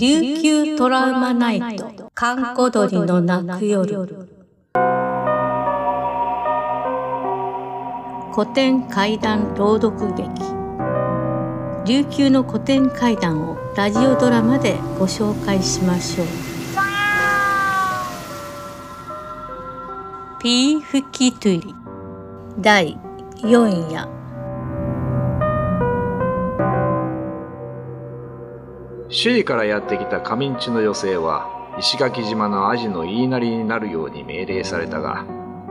琉球トラウマナイト。閑古鳥の鳴く夜。古典怪談朗読劇。琉球の古典怪談をラジオドラマでご紹介しましょう。ピーフキトゥリ第4夜。首里からやってきた上地の女性は石垣島のアジの言いなりになるように命令されたが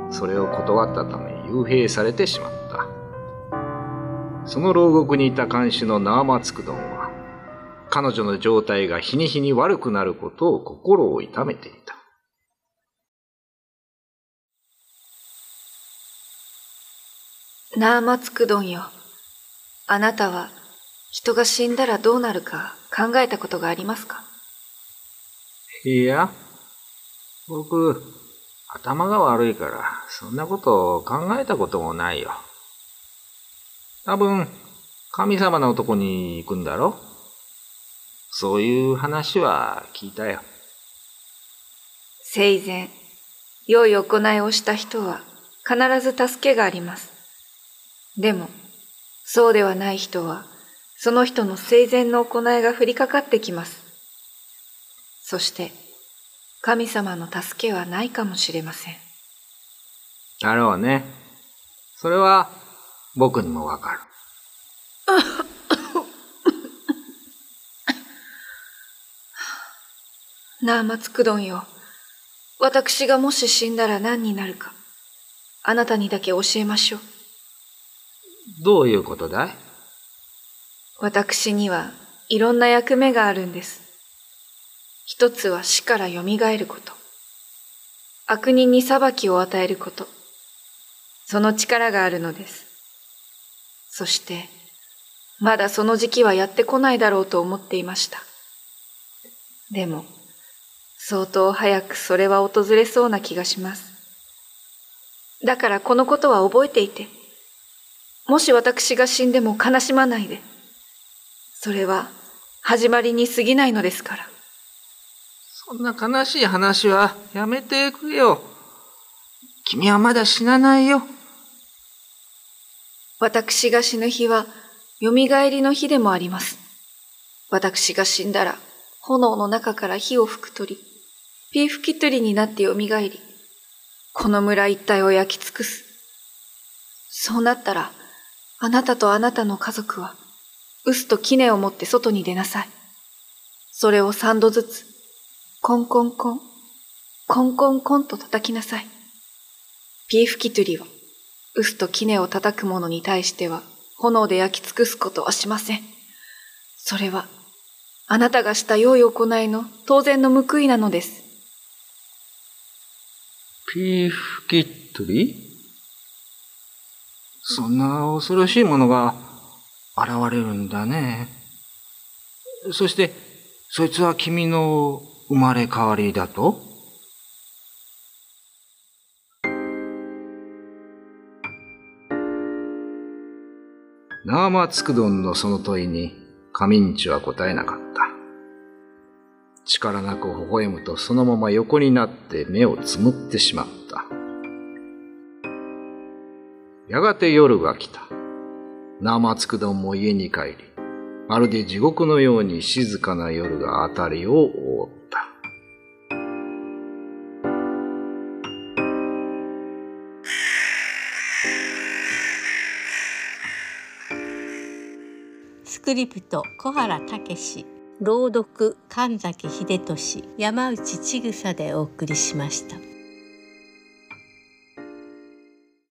それを断ったため幽閉されてしまった。その牢獄にいた看守の縄松くどんは彼女の状態が日に日に悪くなることを心を痛めていた。縄松くどんよあなたは人が死んだらどうなるか考えたことがありますか？いや、僕、頭が悪いから、そんなことを考えたこともないよ。多分、神様のとこに行くんだろ？そういう話は聞いたよ。生前、良い行いをした人は必ず助けがあります。でも、そうではない人は、その人の生前の行いが降りかかってきます。そして、神様の助けはないかもしれません。だろうね。それは僕にもわかる。なあ、松くどんよ。私がもし死んだら何になるか、あなたにだけ教えましょう。どういうことだい？私にはいろんな役目があるんです。一つは死から蘇ること。悪人に裁きを与えること。その力があるのです。そして、まだその時期はやってこないだろうと思っていました。でも、相当早くそれは訪れそうな気がします。だからこのことは覚えていて、もし私が死んでも悲しまないで。それは始まりに過ぎないのですから。そんな悲しい話はやめてくれよ。君はまだ死なないよ。私が死ぬ日は、蘇りの日でもあります。私が死んだら、炎の中から火を吹く鳥、ピーフキトリになって蘇り、この村一帯を焼き尽くす。そうなったら、あなたとあなたの家族は、臼と杵を持って外に出なさい。それを三度ずつ、コンコンコン、コンコンコンと叩きなさい。ピーフキトゥリは、臼と杵を叩く者に対しては、炎で焼き尽くすことはしません。それは、あなたがした良い行いの当然の報いなのです。ピーフキトゥリそんな恐ろしいものが現れるんだね。そして、そいつは君の生まれ変わりだと？ナーマツクドンのその問いに、カミンチは答えなかった。力なく微笑むとそのまま横になって目をつむってしまった。やがて夜が来た。生つくどんも家に帰り、まるで地獄のように静かな夜があたりを覆った。スクリプト小原武朗読神崎秀俊山内千草でお送りしました。